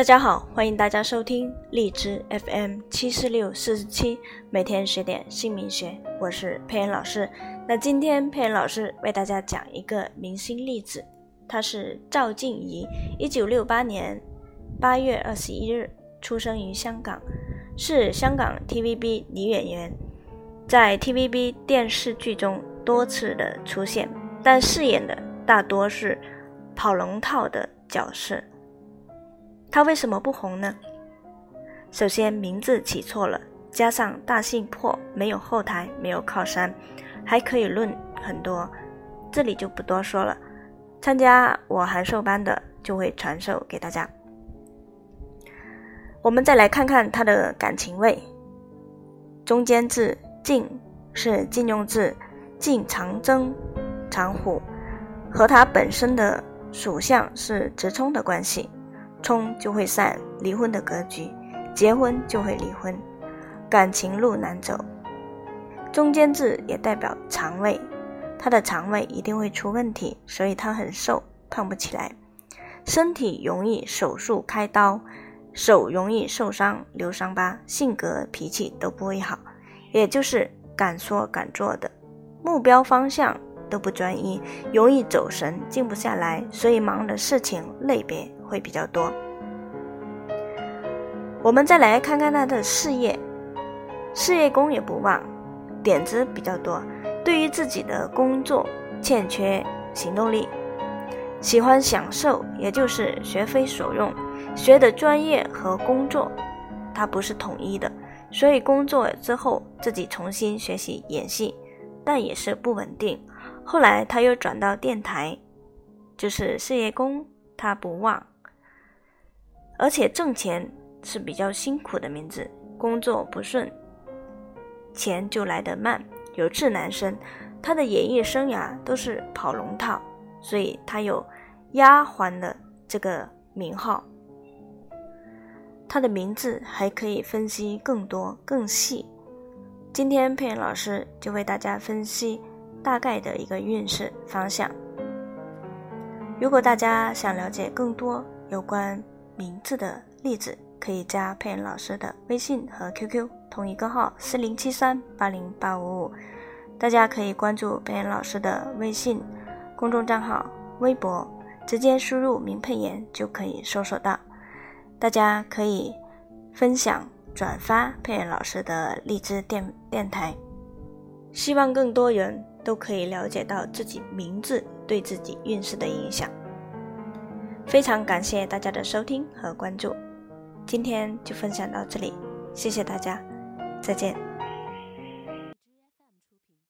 大家好，欢迎大家收听荔枝 FM 七四六四十七，每天学点姓名学，我是佩恩老师。那今天佩恩老师为大家讲一个明星例子，他是赵静怡，一九六八年八月二十一日出生于香港，是香港 TVB 女演员，在 TVB 电视剧中多次的出现，但饰演的大多是跑龙套的角色。他为什么不红呢？首先名字起错了，加上大姓破，没有后台，没有靠山，还可以论很多，这里就不多说了。参加我函授班的就会传授给大家。我们再来看看他的感情位，中间字晋是禁用字，晋长征长虎，和他本身的属相是直冲的关系。冲就会散，离婚的格局；结婚就会离婚，感情路难走。中间字也代表肠胃，他的肠胃一定会出问题，所以他很瘦，胖不起来。身体容易手术开刀，手容易受伤留伤疤，性格脾气都不会好，也就是敢说敢做的，目标方向都不专一，容易走神，静不下来，所以忙的事情类别。会比较多。我们再来看看他的事业，事业宫也不旺，点子比较多。对于自己的工作欠缺行动力，喜欢享受，也就是学非所用。学的专业和工作，它不是统一的，所以工作之后自己重新学习演戏，但也是不稳定。后来他又转到电台，就是事业宫他不旺。而且挣钱是比较辛苦的名字，工作不顺，钱就来得慢。有志男生，他的演艺生涯都是跑龙套，所以他有丫鬟的这个名号。他的名字还可以分析更多更细。今天佩老师就为大家分析大概的一个运势方向。如果大家想了解更多有关，名字的例子可以加佩恩老师的微信和 QQ，同一个号四零七三八零八五五。大家可以关注佩恩老师的微信公众账号、微博，直接输入“名佩言”就可以搜索到。大家可以分享转发佩恩老师的荔枝电电台，希望更多人都可以了解到自己名字对自己运势的影响。非常感谢大家的收听和关注，今天就分享到这里，谢谢大家，再见。